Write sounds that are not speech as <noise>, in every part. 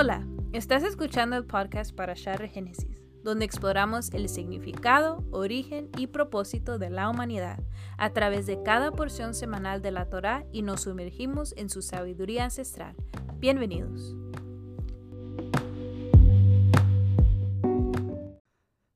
Hola, estás escuchando el podcast para Share Génesis, donde exploramos el significado, origen y propósito de la humanidad a través de cada porción semanal de la Torá y nos sumergimos en su sabiduría ancestral. Bienvenidos.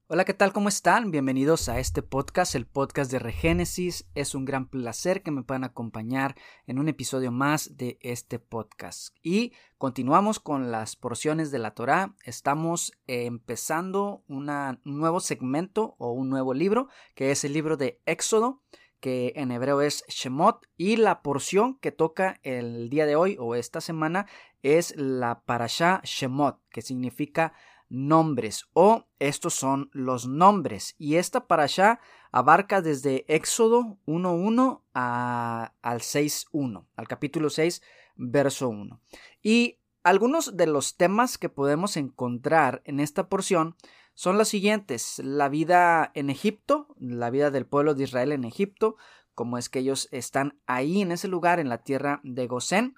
Hola, ¿qué tal? ¿Cómo están? Bienvenidos a este podcast, el podcast de Regénesis. Es un gran placer que me puedan acompañar en un episodio más de este podcast. Y continuamos con las porciones de la Torá. Estamos empezando un nuevo segmento o un nuevo libro, que es el libro de Éxodo que en hebreo es Shemot, y la porción que toca el día de hoy o esta semana es la Parashá Shemot, que significa nombres o estos son los nombres. Y esta para allá abarca desde Éxodo 1.1 al 6.1, al capítulo 6, verso 1. Y algunos de los temas que podemos encontrar en esta porción son los siguientes, la vida en Egipto, la vida del pueblo de Israel en Egipto, como es que ellos están ahí en ese lugar, en la tierra de Gosén,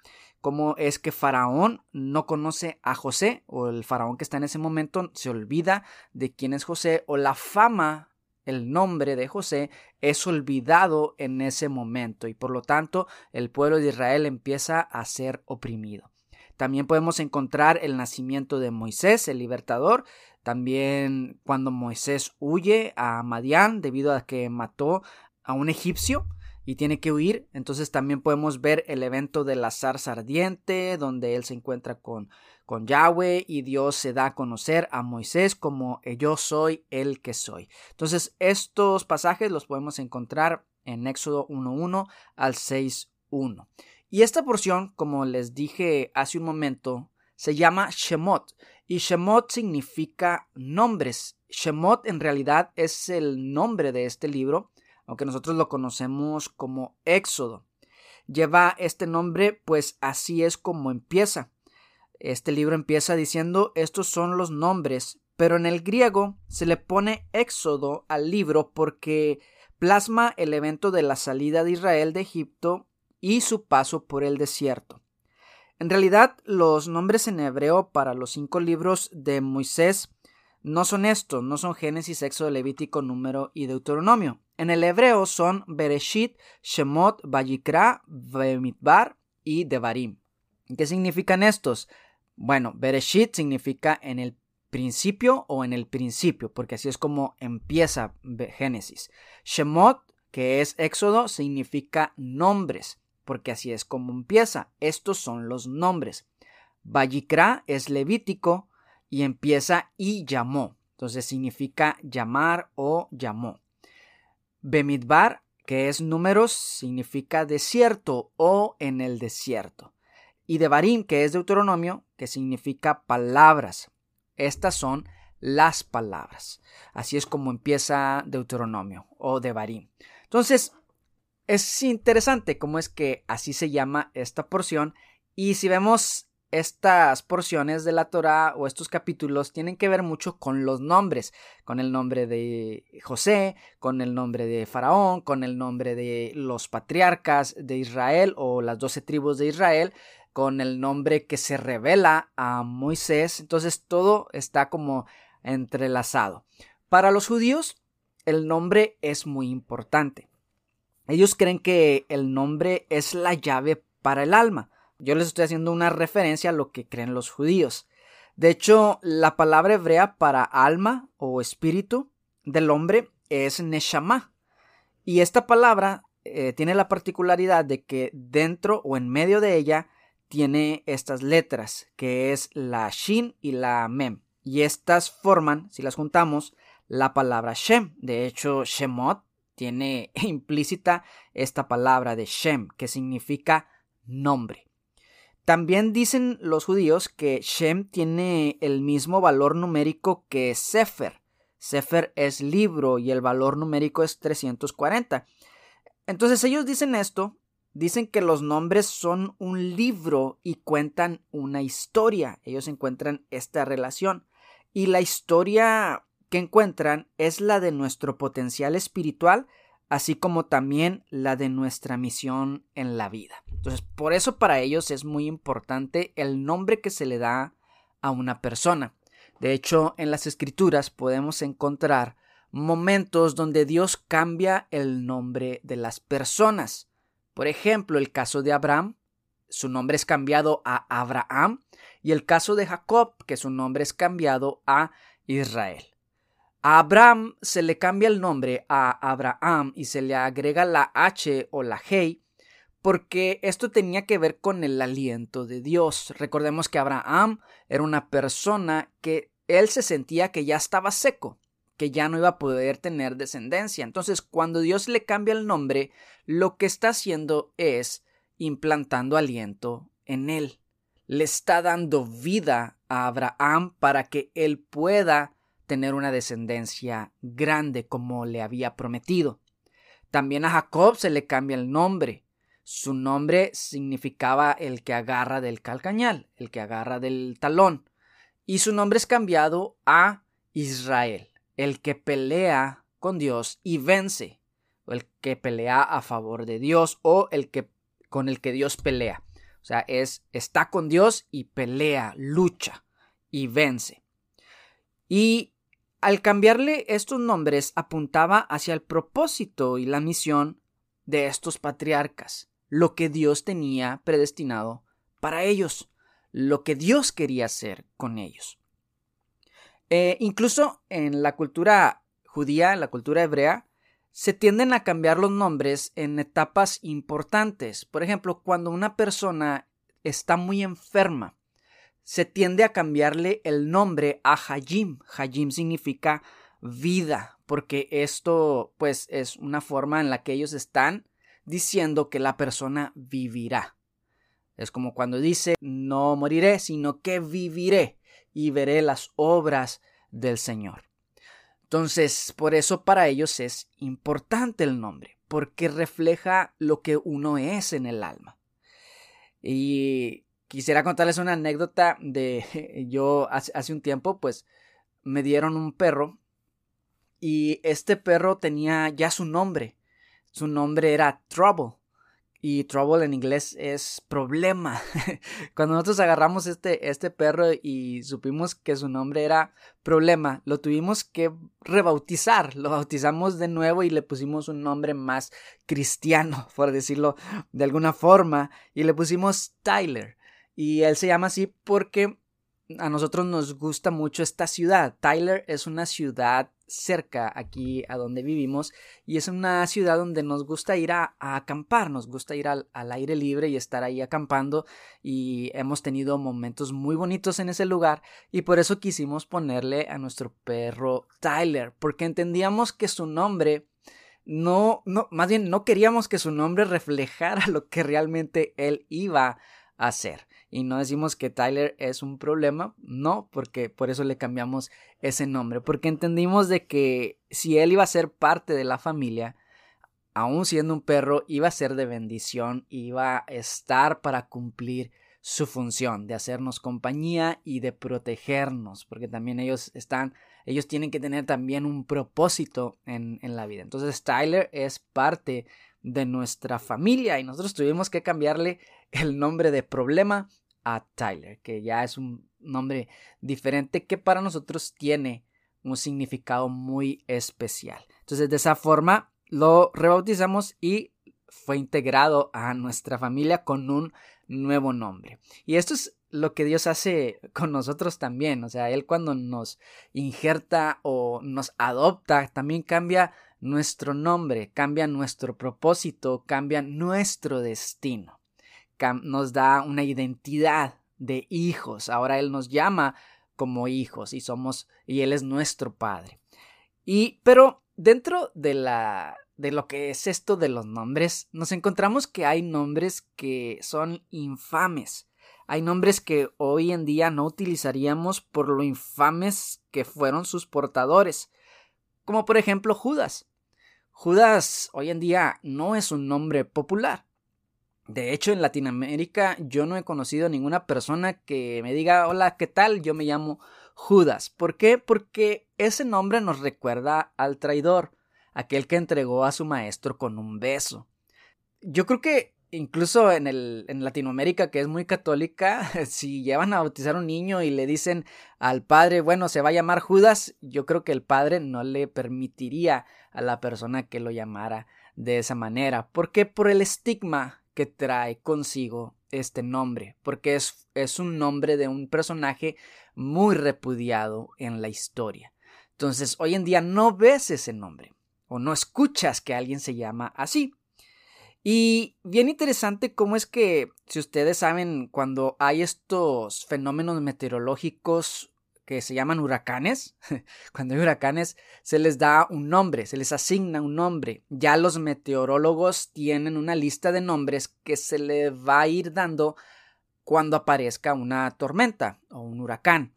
cómo es que Faraón no conoce a José, o el Faraón que está en ese momento se olvida de quién es José, o la fama, el nombre de José es olvidado en ese momento, y por lo tanto el pueblo de Israel empieza a ser oprimido. También podemos encontrar el nacimiento de Moisés, el libertador, también cuando Moisés huye a Madián debido a que mató a un egipcio, y tiene que huir. Entonces también podemos ver el evento de la zarza ardiente, donde él se encuentra con, con Yahweh y Dios se da a conocer a Moisés como yo soy el que soy. Entonces estos pasajes los podemos encontrar en Éxodo 1.1 al 6.1. Y esta porción, como les dije hace un momento, se llama Shemot. Y Shemot significa nombres. Shemot en realidad es el nombre de este libro aunque nosotros lo conocemos como Éxodo. Lleva este nombre, pues así es como empieza. Este libro empieza diciendo estos son los nombres, pero en el griego se le pone Éxodo al libro porque plasma el evento de la salida de Israel de Egipto y su paso por el desierto. En realidad, los nombres en hebreo para los cinco libros de Moisés no son estos, no son Génesis, Éxodo, Levítico, Número y Deuteronomio. En el hebreo son Bereshit, Shemot, Vayikra, Bemidbar y Devarim. ¿Qué significan estos? Bueno, Bereshit significa en el principio o en el principio, porque así es como empieza Génesis. Shemot, que es Éxodo, significa nombres, porque así es como empieza. Estos son los nombres. Vayikra es Levítico, y empieza y llamó. Entonces significa llamar o llamó. Bemidbar, que es números, significa desierto o en el desierto. Y Devarim, que es Deuteronomio, que significa palabras. Estas son las palabras. Así es como empieza Deuteronomio o Devarim. Entonces, es interesante cómo es que así se llama esta porción. Y si vemos estas porciones de la Torá o estos capítulos tienen que ver mucho con los nombres, con el nombre de José, con el nombre de Faraón, con el nombre de los patriarcas de Israel o las doce tribus de Israel, con el nombre que se revela a Moisés. Entonces todo está como entrelazado. Para los judíos, el nombre es muy importante. Ellos creen que el nombre es la llave para el alma. Yo les estoy haciendo una referencia a lo que creen los judíos. De hecho, la palabra hebrea para alma o espíritu del hombre es neshama. Y esta palabra eh, tiene la particularidad de que dentro o en medio de ella tiene estas letras, que es la shin y la mem. Y estas forman, si las juntamos, la palabra shem. De hecho, shemot tiene <laughs> implícita esta palabra de shem, que significa nombre. También dicen los judíos que Shem tiene el mismo valor numérico que Sefer. Sefer es libro y el valor numérico es 340. Entonces ellos dicen esto, dicen que los nombres son un libro y cuentan una historia. Ellos encuentran esta relación. Y la historia que encuentran es la de nuestro potencial espiritual así como también la de nuestra misión en la vida. Entonces, por eso para ellos es muy importante el nombre que se le da a una persona. De hecho, en las escrituras podemos encontrar momentos donde Dios cambia el nombre de las personas. Por ejemplo, el caso de Abraham, su nombre es cambiado a Abraham, y el caso de Jacob, que su nombre es cambiado a Israel. A Abraham se le cambia el nombre a Abraham y se le agrega la H o la G porque esto tenía que ver con el aliento de Dios. Recordemos que Abraham era una persona que él se sentía que ya estaba seco, que ya no iba a poder tener descendencia. Entonces, cuando Dios le cambia el nombre, lo que está haciendo es implantando aliento en él. Le está dando vida a Abraham para que él pueda tener una descendencia grande como le había prometido. También a Jacob se le cambia el nombre. Su nombre significaba el que agarra del calcañal, el que agarra del talón. Y su nombre es cambiado a Israel, el que pelea con Dios y vence, o el que pelea a favor de Dios o el que con el que Dios pelea. O sea, es está con Dios y pelea, lucha y vence. Y al cambiarle estos nombres apuntaba hacia el propósito y la misión de estos patriarcas lo que Dios tenía predestinado para ellos, lo que Dios quería hacer con ellos. Eh, incluso en la cultura judía, la cultura hebrea, se tienden a cambiar los nombres en etapas importantes. Por ejemplo, cuando una persona está muy enferma, se tiende a cambiarle el nombre a Hajim. Hajim significa vida, porque esto pues es una forma en la que ellos están diciendo que la persona vivirá. Es como cuando dice, no moriré, sino que viviré y veré las obras del Señor. Entonces, por eso para ellos es importante el nombre, porque refleja lo que uno es en el alma. Y quisiera contarles una anécdota de <laughs> yo hace, un tiempo, pues me dieron un perro y este perro tenía ya su nombre. Su nombre era Trouble. Y trouble en inglés es problema. <laughs> Cuando nosotros agarramos este, este perro y supimos que su nombre era problema, lo tuvimos que rebautizar. Lo bautizamos de nuevo y le pusimos un nombre más cristiano, <laughs> por decirlo de alguna forma. Y le pusimos Tyler. Y él se llama así porque a nosotros nos gusta mucho esta ciudad. Tyler es una ciudad cerca aquí a donde vivimos y es una ciudad donde nos gusta ir a, acampar, nos gusta ir al, aire libre y estar ahí acampando y hemos tenido momentos muy bonitos en ese lugar y por eso quisimos ponerle a nuestro perro Tyler porque entendíamos que su nombre no, no, más bien no queríamos que su nombre reflejara <laughs> lo que realmente él iba a hacer y no decimos que Tyler es un problema, no, porque por eso le cambiamos ese nombre, porque entendimos de que si él iba a ser parte de la familia, aún siendo un perro, iba a ser de bendición, iba a estar para cumplir su función de hacernos compañía y de protegernos, porque también ellos están, ellos tienen que tener también un propósito en, en la vida. Entonces Tyler es parte de nuestra familia y nosotros tuvimos que cambiarle el nombre de problema a Tyler, que ya es un nombre diferente que para nosotros tiene un significado muy especial. Entonces de esa forma lo rebautizamos y fue integrado a nuestra familia con un nuevo nombre. Y esto es lo que Dios hace <laughs> con nosotros también. O sea, Él cuando nos injerta o nos adopta, también cambia nuestro nombre, cambia nuestro propósito, cambia nuestro destino. Nos da una identidad de hijos. Ahora Él nos llama como hijos y somos, y Él es nuestro Padre. Y, pero dentro de la, de lo que es esto de los nombres, nos encontramos que hay nombres que son infames. Hay nombres que hoy en día no utilizaríamos por lo infames que fueron sus portadores como por ejemplo Judas. Judas hoy en día no es un nombre popular. De hecho, en Latinoamérica yo no he conocido ninguna persona que me diga, hola, ¿qué tal? Yo me llamo Judas. ¿Por qué? Porque ese nombre nos recuerda al traidor, aquel que entregó a su maestro con un beso. Yo creo que incluso en, el, en Latinoamérica, que es muy católica, <laughs> si llevan a bautizar a un niño y le dicen al padre, bueno, se va a llamar Judas, yo creo que el padre no le permitiría a la persona que lo llamara de esa manera, porque por el estigma que trae consigo este nombre, porque es, es un nombre de un personaje muy repudiado en la historia. Entonces, hoy en día no ves ese nombre o no escuchas que alguien se llama así. Y bien interesante cómo es que, si ustedes saben, cuando hay estos fenómenos meteorológicos que se llaman huracanes, <laughs> cuando hay huracanes se les da un nombre, se les asigna un nombre. Ya los meteorólogos tienen una lista de nombres que se le va a ir dando cuando aparezca una tormenta o un huracán.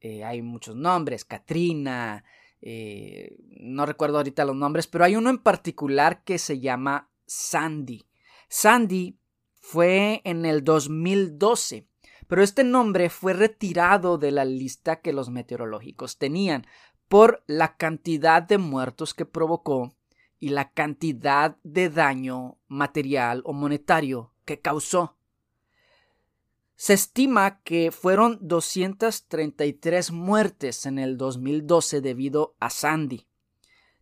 Eh, hay muchos nombres, Katrina, eh, no recuerdo ahorita los nombres, pero hay uno en particular que se llama Sandy. Sandy fue en el 2012, pero este nombre fue retirado de la lista que los meteorológicos tenían por la cantidad de muertos que provocó y la cantidad de daño material o monetario que causó. Se estima que fueron 233 muertes en el 2012 debido a Sandy.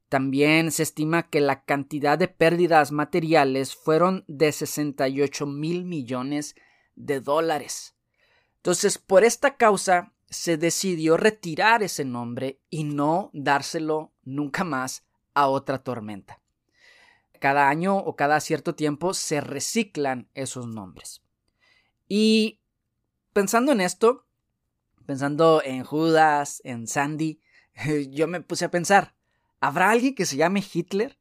También se estima que la cantidad de pérdidas materiales fueron de 68 mil millones de dólares. Entonces, por esta causa, se decidió retirar ese nombre y no dárselo nunca más a otra tormenta. Cada año o cada cierto tiempo se reciclan esos nombres. Y pensando en esto, pensando en Judas, en Sandy, <laughs> yo me puse a pensar, ¿habrá alguien que se llame Hitler?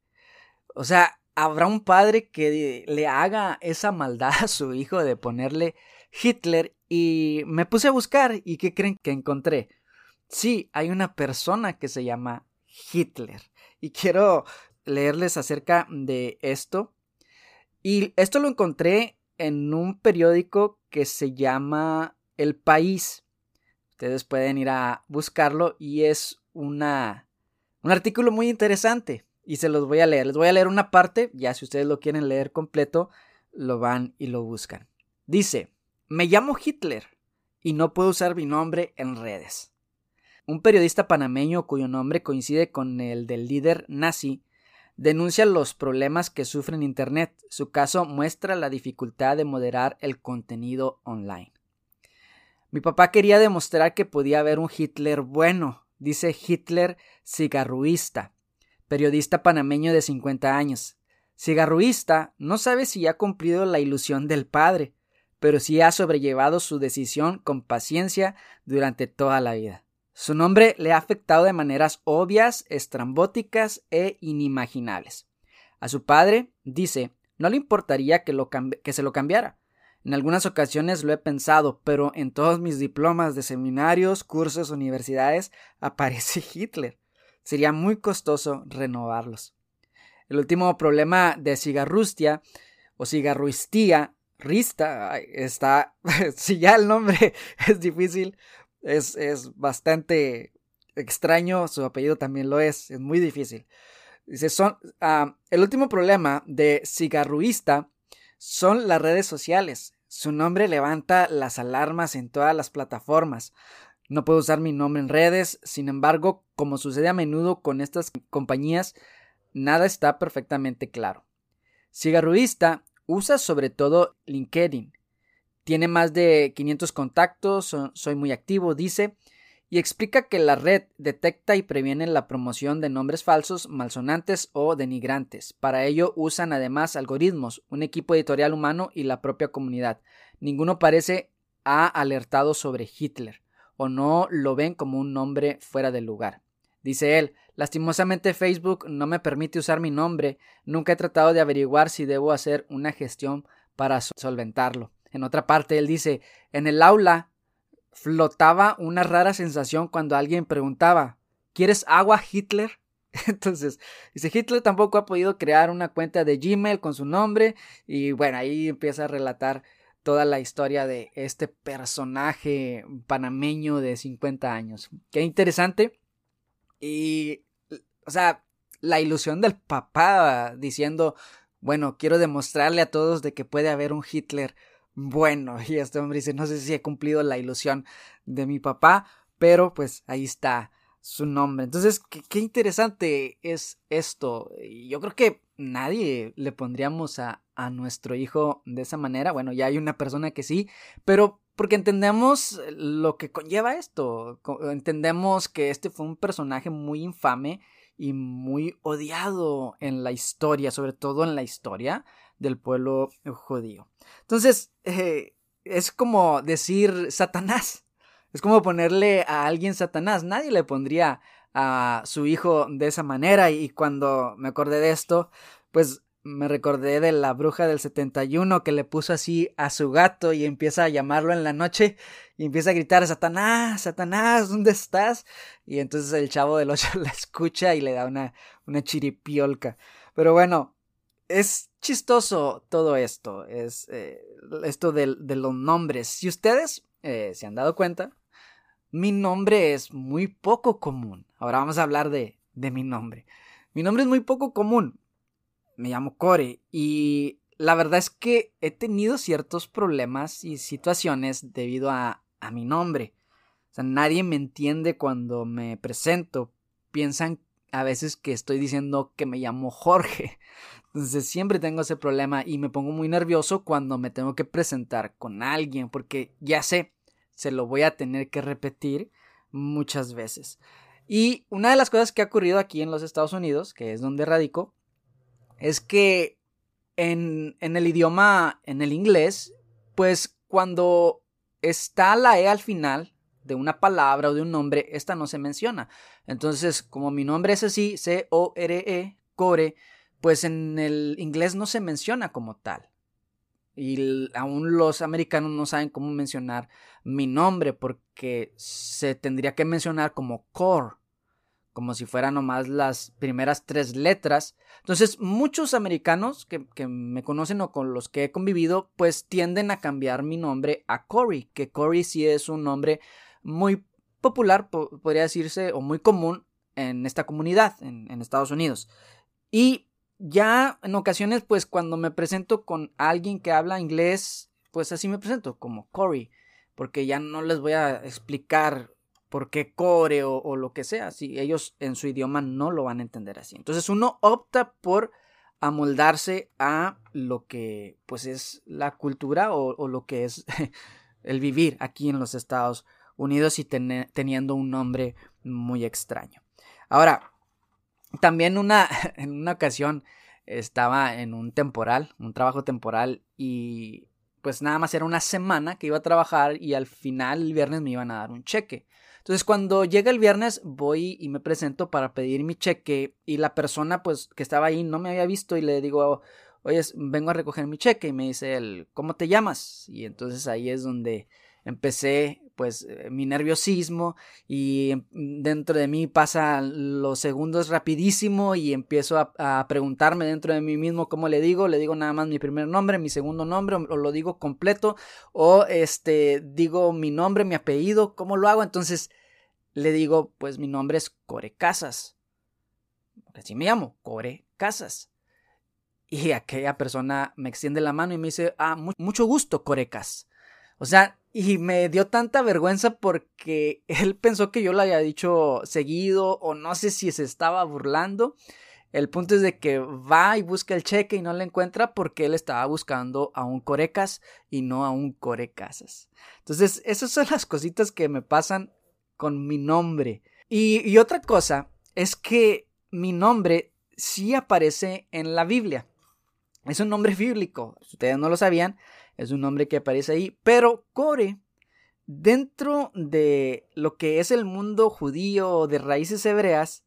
O sea, ¿habrá un padre que le haga esa maldad a su hijo de ponerle Hitler? Y me puse a buscar y ¿qué creen que encontré? Sí, hay una persona que se llama Hitler. Y quiero leerles acerca de esto. Y esto lo encontré en un periódico que se llama El País. Ustedes pueden ir a buscarlo y es una, un artículo muy interesante y se los voy a leer. Les voy a leer una parte, ya si ustedes lo quieren leer completo, lo van y lo buscan. Dice, me llamo Hitler y no puedo usar mi nombre en redes. Un periodista panameño cuyo nombre coincide con el del líder nazi denuncia los problemas que sufre en Internet. Su caso muestra la dificultad de moderar el contenido online. Mi papá quería demostrar que podía haber un Hitler bueno, dice Hitler cigarruista, periodista panameño de 50 años. Cigarruista no sabe si ha cumplido la ilusión del padre, pero sí ha sobrellevado su decisión con paciencia durante toda la vida. Su nombre le ha afectado de maneras obvias, estrambóticas e inimaginables. A su padre, dice, no le importaría que, que se lo cambiara. En algunas ocasiones lo he pensado, pero en todos mis diplomas de seminarios, cursos, universidades <laughs> aparece Hitler. Sería muy costoso renovarlos. El último problema de cigarrustia o cigarruistía, rista, está, <laughs> si ya el nombre <laughs> es difícil, es, bastante extraño, su apellido también lo es, es muy difícil. Dice, son, ah, el último problema de cigarruista son las redes sociales. Su nombre levanta las alarmas en todas las plataformas. No puedo usar mi nombre en redes, sin embargo, como sucede a menudo con estas compañías, nada está perfectamente claro. Cigarruista usa sobre todo LinkedIn, tiene más de 500 contactos, soy muy activo, dice, y explica que la red detecta y previene la promoción de nombres falsos, malsonantes o denigrantes. Para ello usan además algoritmos, un equipo editorial humano y la propia comunidad. Ninguno parece ha alertado sobre Hitler o no lo ven como un nombre fuera de lugar. Dice él, lastimosamente Facebook no me permite usar mi nombre, nunca he tratado de averiguar si debo hacer una gestión para solventarlo. En otra parte, él dice, en el aula flotaba una rara sensación cuando alguien preguntaba, ¿quieres agua Hitler? <laughs> Entonces, dice, Hitler tampoco ha podido crear una cuenta de Gmail con su nombre y bueno, ahí empieza a relatar toda la historia de este personaje panameño de 50 años. Qué interesante. Y, o sea, la ilusión del papá diciendo, bueno, quiero demostrarle a todos de que puede haber un Hitler bueno. <laughs> Y este hombre dice, no sé si he cumplido la ilusión de mi papá, pero pues ahí está su nombre. Entonces, qué, interesante es esto. Yo creo que nadie le pondríamos a, a nuestro hijo de esa manera. Bueno, ya hay una persona que sí, pero porque entendemos lo que conlleva esto. Entendemos que este fue un personaje muy infame y muy odiado en la historia, sobre todo en la historia del pueblo judío. Entonces, eh, es como decir Satanás. Es como ponerle a alguien Satanás. Nadie le pondría a su hijo de esa manera. Y cuando me acordé de esto, pues me recordé de la bruja del 71 que le puso así a su gato y empieza a llamarlo en la noche y empieza a gritar, Satanás, Satanás, ¿dónde estás? Y entonces el chavo del 8 <laughs> la escucha y le da una, una chiripiolca. Pero bueno, es chistoso todo esto, es eh, esto de, los nombres. Si ustedes eh, se han dado cuenta, mi nombre es muy poco común. Ahora vamos a hablar de, de mi nombre. Mi nombre es muy poco común. Me llamo Core y la verdad es que he tenido ciertos problemas y situaciones debido a, a mi nombre. O sea, nadie me entiende cuando me presento. Piensan a veces que estoy diciendo que me llamo Jorge. <laughs> Entonces siempre tengo ese problema y me pongo muy nervioso cuando me tengo que presentar con alguien porque ya sé, se lo voy a tener que repetir muchas veces. Y una de las cosas que ha ocurrido aquí en los Estados Unidos, que es donde radico, es que en, en el idioma, en el inglés, pues cuando está la E al final de una palabra o de un nombre, esta no se menciona. Entonces, como mi nombre es así, C-O-R-E, Core, pues en el inglés no se menciona como tal. Y aún los americanos no saben cómo mencionar mi nombre porque se tendría que mencionar como core, como si fueran nomás las primeras tres letras. Entonces muchos americanos que, que, me conocen o con los que he convivido pues tienden a cambiar mi nombre a Corey, que Corey sí es un nombre muy popular, podría decirse, o muy común en esta comunidad en, en Estados Unidos. Y ya en ocasiones, pues cuando me presento con alguien que habla inglés, pues así me presento, como Corey, porque ya no les voy a explicar por qué core o, lo que sea, si ellos en su idioma no lo van a entender así. Entonces uno opta por amoldarse a lo que pues es la cultura o, lo que es <laughs> el vivir aquí en los Estados Unidos y teniendo un nombre muy extraño. Ahora, también una, <laughs> en una ocasión estaba en un temporal, un trabajo temporal y pues nada más era una semana que iba a trabajar y al final el viernes me iban a dar un cheque. Entonces cuando llega el viernes voy y me presento para pedir mi cheque y la persona pues que estaba ahí no me había visto y le digo, oye, vengo a recoger mi cheque y me dice él, ¿cómo te llamas? Y entonces ahí es donde empecé pues eh, mi nerviosismo y dentro de mí pasan los segundos rapidísimo y empiezo a, preguntarme dentro de mí mismo cómo le digo, le digo nada más mi primer nombre, mi segundo nombre o, lo digo completo o este digo mi nombre, mi apellido, ¿cómo lo hago? Entonces le digo pues mi nombre es Core Casas. Así me llamo, Core Casas. Y aquella persona me extiende la mano y me dice, ah, mucho gusto, Corecas. O sea, y me dio tanta vergüenza porque <laughs> él pensó que yo lo había dicho seguido o no sé si se estaba burlando. El punto es de que va y busca el cheque y no lo encuentra porque él estaba buscando a un Corecas y no a un Corecasas. Entonces, esas son las cositas que me pasan con mi nombre. Y, y otra cosa es que mi nombre sí aparece en la Biblia. Es un nombre bíblico. Si ustedes no lo sabían, es un nombre que aparece ahí, pero Core, dentro de lo que es el mundo judío de raíces hebreas,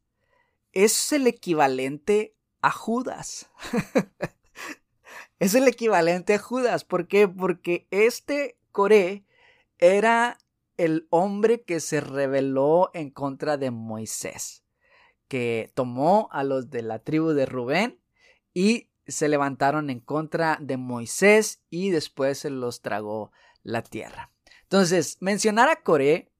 es el equivalente a Judas. <laughs> es el equivalente a Judas. ¿Por qué? Porque este Core era el hombre que se rebeló en contra de Moisés, que tomó a los de la tribu de Rubén y se levantaron en contra de Moisés y después se los tragó la tierra. Entonces, mencionar a Coré,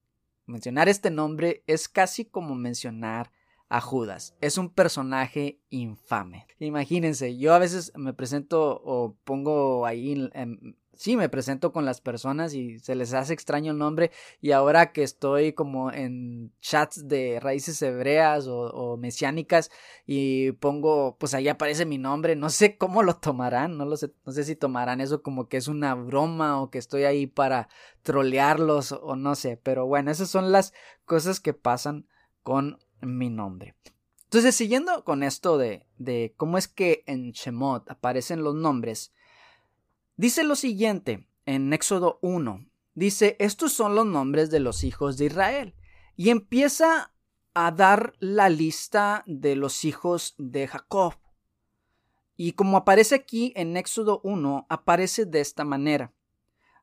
mencionar este nombre es casi como mencionar a Judas. Es un personaje infame. Imagínense, yo a veces me presento o pongo ahí en, sí me presento con las personas y se les hace extraño el nombre y ahora que estoy como en chats de raíces hebreas o, mesiánicas y pongo pues ahí aparece mi nombre no sé cómo lo tomarán no lo sé no sé si tomarán eso como que es una broma o que estoy ahí para trolearlos o no sé pero bueno esas son las cosas que pasan con mi nombre. Entonces siguiendo con esto de, de cómo es que en Shemot aparecen los nombres Dice lo siguiente en Éxodo 1. Dice, estos son los nombres de los hijos de Israel. Y empieza a dar la lista de los hijos de Jacob. Y como aparece aquí en Éxodo 1, aparece de esta manera.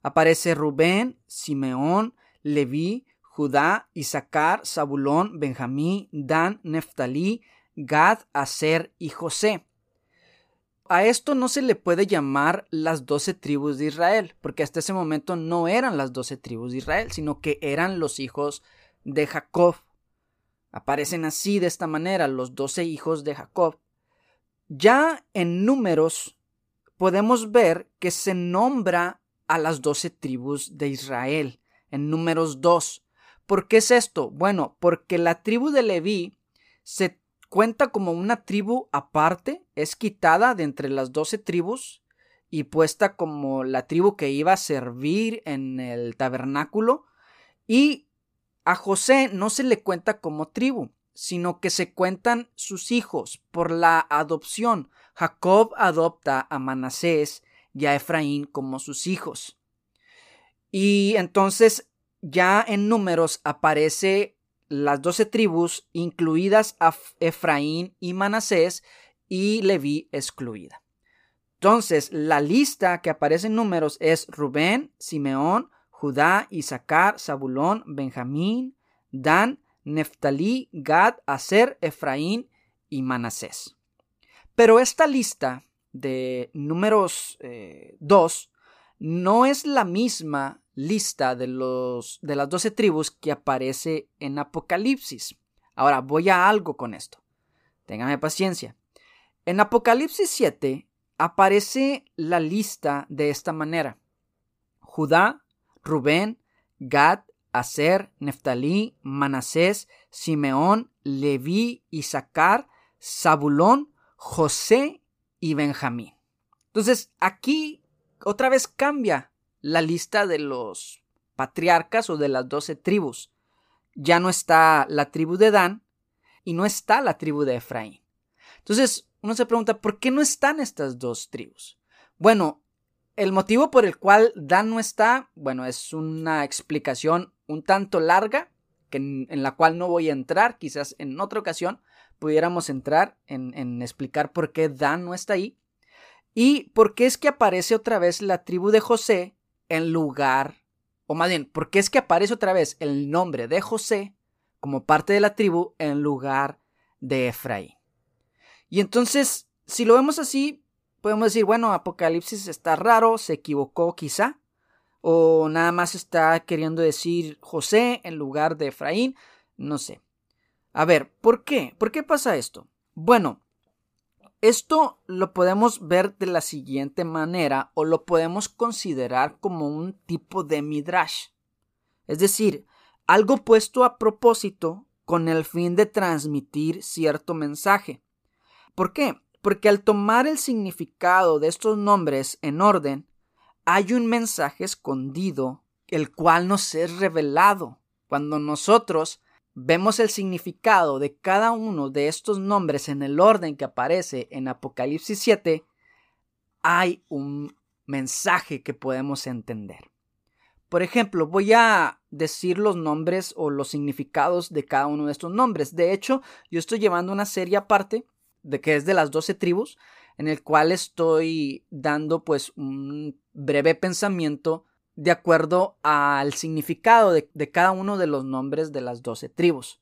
Aparece Rubén, Simeón, Leví, Judá, Isaacar, Zabulón, Benjamín, Dan, Neftalí, Gad, Aser y José. A esto no se le puede llamar las doce tribus de Israel, porque hasta ese momento no eran las doce tribus de Israel, sino que eran los hijos de Jacob. Aparecen así de esta manera los doce hijos de Jacob. Ya en números podemos ver que se nombra a las doce tribus de Israel, en números 2. ¿Por qué es esto? Bueno, porque la tribu de Leví se cuenta como una tribu aparte, es quitada de entre las doce tribus y puesta como la tribu que iba a servir en el tabernáculo. Y a José no se le cuenta como tribu, sino que se cuentan sus hijos por la adopción. Jacob adopta a Manasés y a Efraín como sus hijos. Y entonces ya en números aparece las doce tribus, incluidas a Efraín y Manasés, y Leví excluida. Entonces, la lista que aparece en números es Rubén, Simeón, Judá, Isaacar, Zabulón, Benjamín, Dan, Neftalí, Gad, Aser, Efraín y Manasés. Pero esta lista de números 2 eh, no es la misma lista de, los, de las doce tribus que aparece en Apocalipsis. Ahora voy a algo con esto. Téngame paciencia. En Apocalipsis 7 aparece la lista de esta manera. Judá, Rubén, Gad, Aser, Neftalí, Manasés, Simeón, Leví, Isaacar, Zabulón, José y Benjamín. Entonces aquí otra vez cambia la lista de los patriarcas o de las doce tribus. Ya no está la tribu de Dan y no está la tribu de Efraín. Entonces uno se pregunta, ¿por qué no están estas dos tribus? Bueno, el motivo por el cual Dan no está, bueno, es una explicación un tanto larga, que en, la cual no voy a entrar, quizás en otra ocasión pudiéramos entrar en, explicar por qué Dan no está ahí. Y por qué es que aparece otra vez la tribu de José en lugar, o más bien, ¿por qué es que aparece otra vez el nombre de José como parte de la tribu en lugar de Efraín? Y entonces, si lo vemos así, podemos decir, bueno, Apocalipsis está raro, se equivocó quizá, o nada más está queriendo decir José en lugar de Efraín, no sé. A ver, ¿por qué? ¿Por qué pasa esto? Bueno, esto lo podemos ver de la siguiente manera o lo podemos considerar como un tipo de midrash. Es decir, algo puesto a propósito con el fin de transmitir cierto mensaje. ¿Por qué? Porque al tomar el significado de estos nombres en orden, hay un mensaje escondido, el cual nos es revelado. Cuando nosotros vemos el significado de cada uno de estos nombres en el orden que aparece en Apocalipsis 7, hay un mensaje que podemos entender. Por ejemplo, voy a decir los nombres o los significados de cada uno de estos nombres. De hecho, yo estoy llevando una serie aparte de que es de las 12 tribus, en el cual estoy dando pues un breve pensamiento de acuerdo al significado de, cada uno de los nombres de las doce tribus.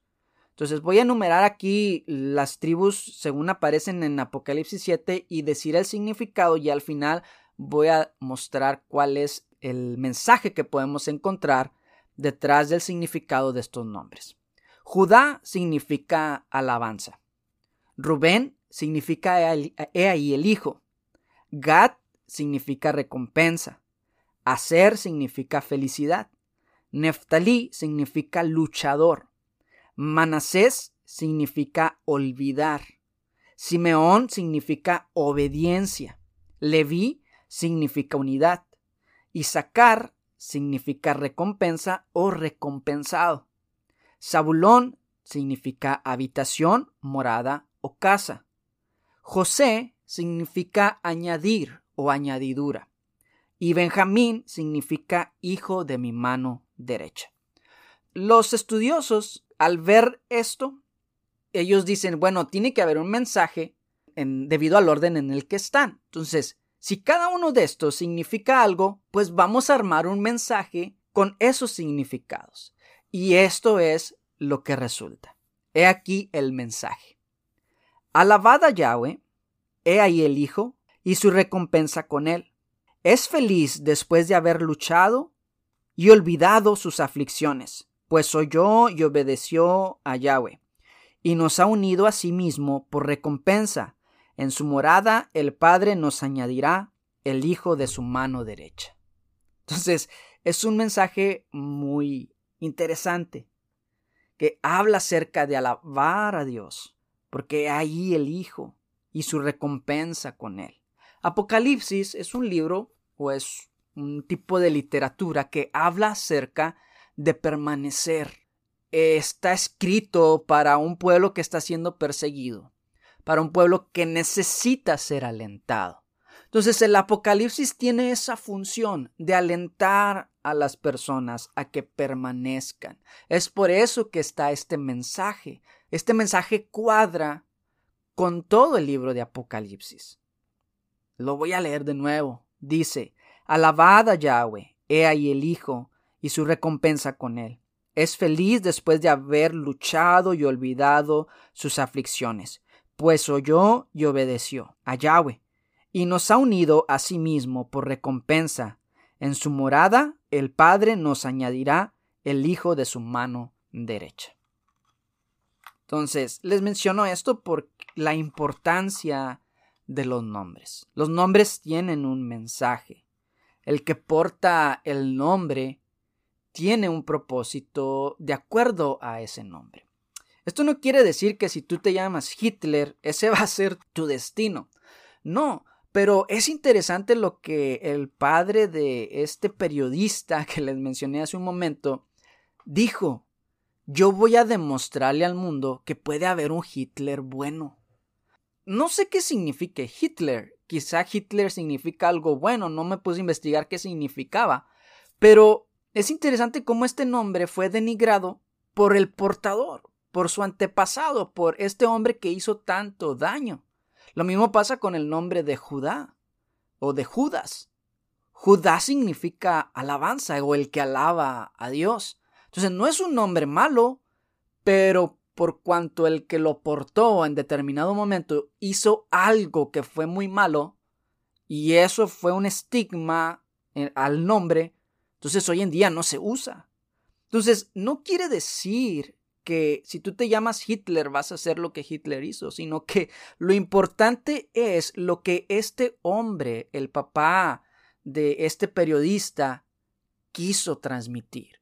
Entonces voy a enumerar aquí las tribus según aparecen en Apocalipsis 7 y decir el significado y al final voy a mostrar cuál es el mensaje que podemos encontrar detrás del significado de estos nombres. Judá significa alabanza. Rubén significa he ahí el hijo. Gad significa recompensa. Aser significa felicidad. Neftalí significa luchador. Manasés significa olvidar. Simeón significa obediencia. Leví significa unidad. Isaacar significa recompensa o recompensado. Zabulón significa habitación, morada o casa. José significa añadir o añadidura. Y Benjamín significa hijo de mi mano derecha. Los estudiosos, al ver esto, ellos dicen, bueno, tiene que haber un mensaje en, debido al orden en el que están. Entonces, si cada uno de estos significa algo, pues vamos a armar un mensaje con esos significados. Y esto es lo que resulta. He aquí el mensaje. Alabada Yahweh, he ahí el Hijo y su recompensa con él. Es feliz después de haber luchado y olvidado sus aflicciones, pues oyó y obedeció a Yahweh, y nos ha unido a sí mismo por recompensa en su morada el Padre nos añadirá el Hijo de su mano derecha. Entonces, es un mensaje muy interesante que habla acerca de alabar a Dios, porque ahí el Hijo y su recompensa con él. Apocalipsis es un libro o es un tipo de literatura que habla acerca de permanecer. Está escrito para un pueblo que está siendo perseguido para un pueblo que necesita ser alentado. Entonces el Apocalipsis tiene esa función de alentar a las personas a que permanezcan. Es por eso que está este mensaje. Este mensaje cuadra con todo el libro de Apocalipsis. Lo voy a leer de nuevo. Dice, Alabad a Yahweh, he ahí el Hijo, y su recompensa con él. Es feliz después de haber luchado y olvidado sus aflicciones pues oyó y obedeció a Yahweh, y nos ha unido a sí mismo por recompensa. En su morada el Padre nos añadirá el Hijo de su mano derecha. Entonces, les menciono esto por la importancia de los nombres. Los nombres tienen un mensaje. El que porta el nombre tiene un propósito de acuerdo a ese nombre. Esto no quiere decir que si tú te llamas Hitler, ese va a ser tu destino. No, pero es interesante lo que el padre de este periodista que les mencioné hace un momento dijo. Yo voy a demostrarle al mundo que puede haber un Hitler bueno. No sé qué signifique Hitler. Quizá Hitler significa algo bueno, no me puse a investigar qué significaba. Pero es interesante cómo este nombre fue denigrado por el portador, por su antepasado, por este hombre que hizo tanto daño. Lo mismo pasa con el nombre de Judá o de Judas. Judá significa alabanza o el que alaba a Dios. Entonces no es un nombre malo, pero por cuanto el que lo portó en determinado momento hizo algo que fue muy malo, y eso fue un estigma eh, al nombre, entonces hoy en día no se usa. Entonces no quiere decir que si tú te llamas Hitler vas a hacer lo que Hitler hizo, sino que lo importante es lo que este hombre, el papá de este periodista, quiso transmitir,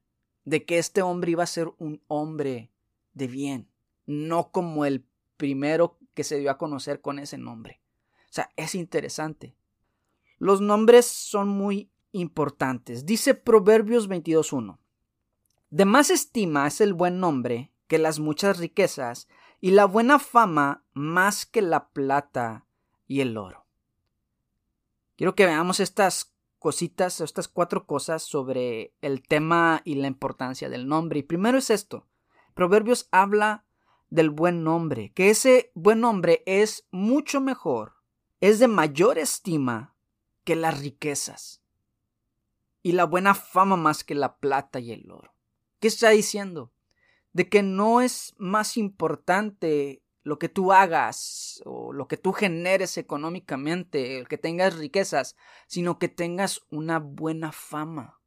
de que este hombre iba a ser un hombre de bien, no como el primero que se dio a conocer con ese nombre. O sea, es interesante. Los nombres son muy importantes. Dice Proverbios 22.1. De más estima es el buen nombre que las muchas riquezas, y la buena fama más que la plata y el oro. Quiero que veamos estas cositas, estas cuatro cosas sobre el tema y la importancia del nombre. Y primero es esto. Proverbios habla del buen nombre, que ese buen nombre es mucho mejor, es de mayor estima que las riquezas y la buena fama más que la plata y el oro. ¿Qué está diciendo? De que no es más importante lo que tú hagas o lo que tú generes económicamente, el que tengas riquezas, sino que tengas una buena fama,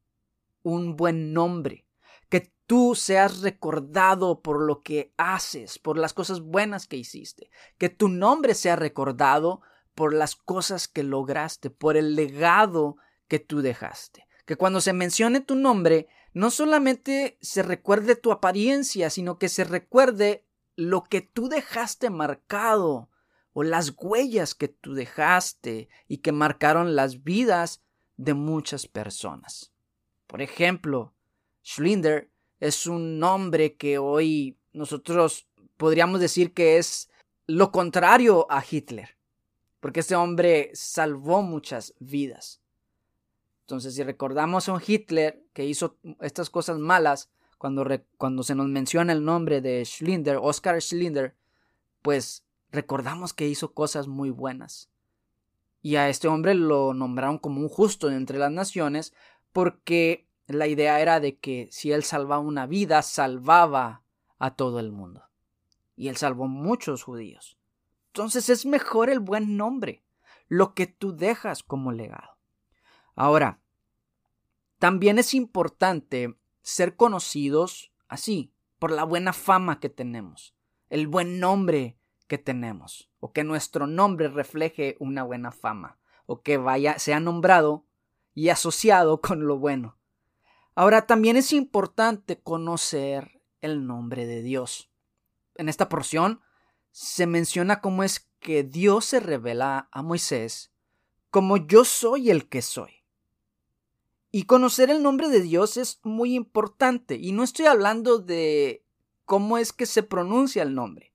un buen nombre, que tú seas recordado por lo que haces, por las cosas buenas que hiciste, que tu nombre sea recordado por las cosas que lograste, por el legado que tú dejaste. Que cuando se mencione tu nombre, no solamente se recuerde tu apariencia, sino que se recuerde lo que tú dejaste marcado o las huellas que tú dejaste y que marcaron las vidas de muchas personas. Por ejemplo, Schlinder es un nombre que hoy nosotros podríamos decir que es lo contrario a Hitler, porque este hombre salvó muchas vidas. Entonces, si recordamos a un Hitler que hizo estas cosas malas, cuando, cuando se nos menciona el nombre de Schlinder, Oscar Schlinder, pues recordamos que hizo cosas muy buenas. Y a este hombre lo nombraron como un justo entre las naciones porque la idea era de que si él salvaba una vida, salvaba a todo el mundo. Y él salvó muchos judíos. Entonces es mejor el buen nombre, lo que tú dejas como legado. Ahora, también es importante ser conocidos así, por la buena fama que tenemos, el buen nombre que tenemos, o que nuestro nombre refleje una buena fama, o que vaya, sea nombrado y asociado <laughs> con lo bueno. Ahora también es importante conocer el nombre de Dios. En esta porción se menciona cómo es que Dios se revela a Moisés como yo soy el que soy. Y conocer el nombre de Dios es muy importante. Y no estoy hablando de cómo es que se pronuncia el nombre.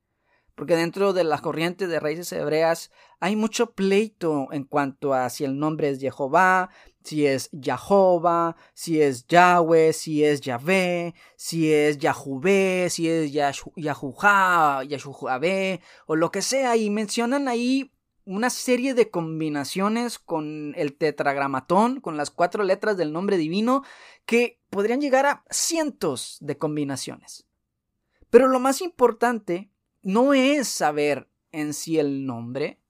Porque dentro de la corriente de raíces hebreas hay mucho pleito en cuanto a si el nombre es Jehová, si es Jehová, si es Yahweh, si es Yahvé, si es Yahuvé, si es Yahuja, Yahujavé, o lo que sea. Y mencionan ahí una serie de combinaciones con el tetragramatón, con las cuatro letras del nombre divino, que podrían llegar a cientos de combinaciones. Pero lo más importante no es saber en sí el nombre,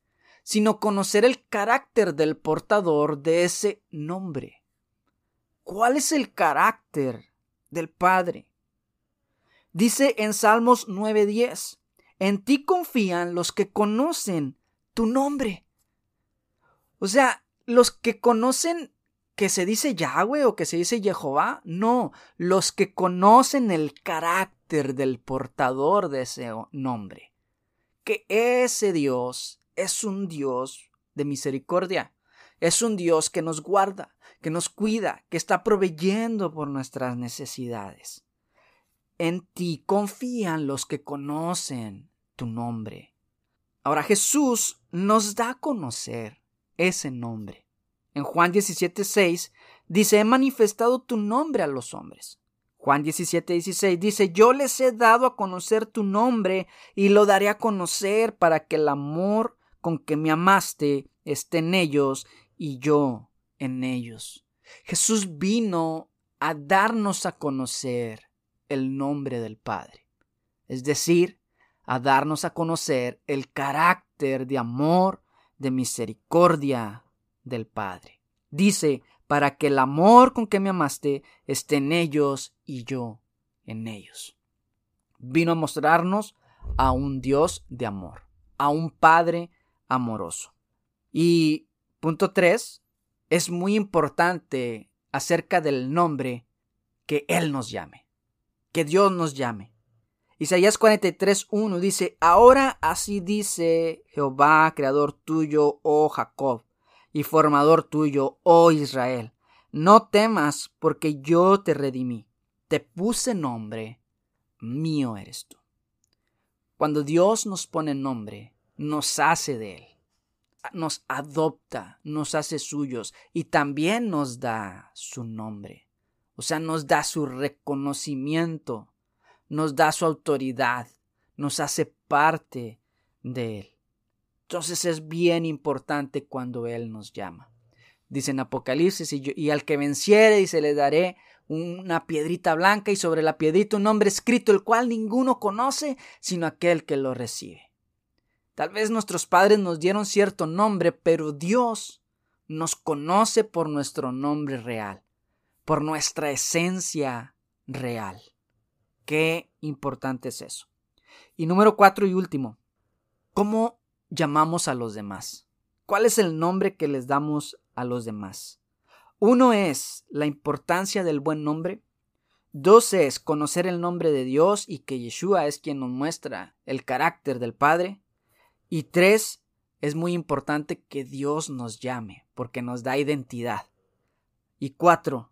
sino conocer el carácter del portador de ese nombre. ¿Cuál es el carácter del Padre? Dice en Salmos 9:10, en ti confían los que conocen tu nombre. O sea, los que conocen que se dice Yahweh o que se dice Jehová, no, los que conocen el carácter del portador de ese nombre. Que ese Dios es un Dios de misericordia, es un Dios que nos guarda, que nos cuida, que está proveyendo por nuestras necesidades. En ti confían los que conocen tu nombre. Ahora Jesús nos da a conocer ese nombre. En Juan 17:6 dice, he manifestado tu nombre a los hombres. Juan 17:16 dice, yo les he dado a conocer tu nombre y lo daré a conocer para que el amor con que me amaste esté en ellos y yo en ellos. Jesús vino a darnos a conocer el nombre del Padre, es decir, a darnos a conocer el carácter de amor, de misericordia del Padre. Dice, para que el amor con que me amaste esté en ellos y yo en ellos. Vino a mostrarnos a un Dios de amor, a un Padre amoroso. Y punto tres, es muy importante acerca del nombre que Él nos llame, que Dios nos llame. Isaías 43.1 dice, Ahora así dice Jehová, creador tuyo, oh Jacob, y formador tuyo, oh Israel. No temas, porque yo te redimí. Te puse nombre, mío eres tú. Cuando Dios nos pone nombre, nos hace de Él. Nos adopta, nos hace suyos y también nos da su nombre. O sea, nos da su reconocimiento nos da su autoridad, nos hace parte de Él. Entonces es bien importante cuando Él nos llama. Dice en Apocalipsis, y, al que venciere, y se le daré una piedrita blanca y sobre la piedrita un nombre escrito, el cual ninguno conoce, sino aquel que lo recibe. Tal vez nuestros padres nos dieron cierto nombre, pero Dios nos conoce por nuestro nombre real, por nuestra esencia real. Qué importante es eso. Y número cuatro y último, ¿cómo llamamos a los demás? ¿Cuál es el nombre que les damos a los demás? Uno es la importancia del buen nombre. Dos es conocer el nombre de Dios y que Yeshua es quien nos muestra el carácter del Padre. Y tres, es muy importante que Dios nos llame porque nos da identidad. Y cuatro,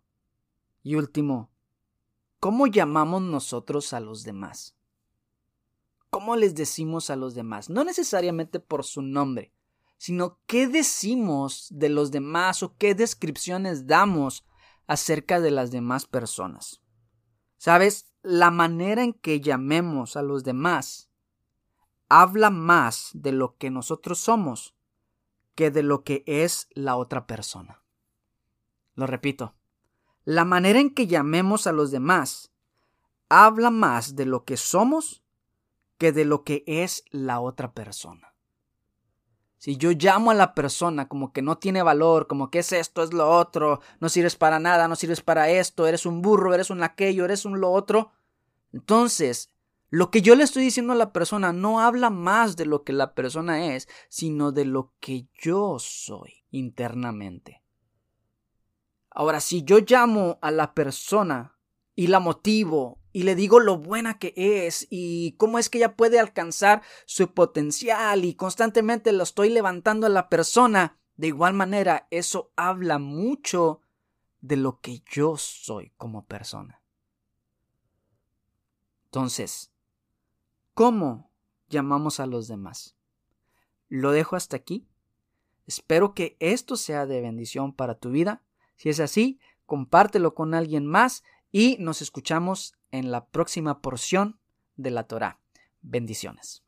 y último, ¿cómo llamamos nosotros a los demás? ¿Cómo les decimos a los demás? No necesariamente por su nombre, sino qué decimos de los demás o qué descripciones damos acerca de las demás personas. ¿Sabes? La manera en que llamemos a los demás habla más de lo que nosotros somos que de lo que es la otra persona. Lo repito, la manera en que llamemos a los demás habla más de lo que somos que de lo que es la otra persona. Si yo llamo a la persona como que no tiene valor, como que es esto, es lo otro, no sirves para nada, no sirves para esto, eres un burro, eres un aquello, eres un lo otro, entonces lo que yo le estoy diciendo a la persona no habla más de lo que la persona es, sino de lo que yo soy internamente. Ahora, si yo llamo a la persona y la motivo y le digo lo buena que es y cómo es que ella puede alcanzar su potencial y constantemente lo estoy levantando a la persona, de igual manera eso habla mucho de lo que yo soy como persona. Entonces, ¿cómo llamamos a los demás? Lo dejo hasta aquí. Espero que esto sea de bendición para tu vida. Si es así, compártelo con alguien más y nos escuchamos en la próxima porción de la Torah. Bendiciones.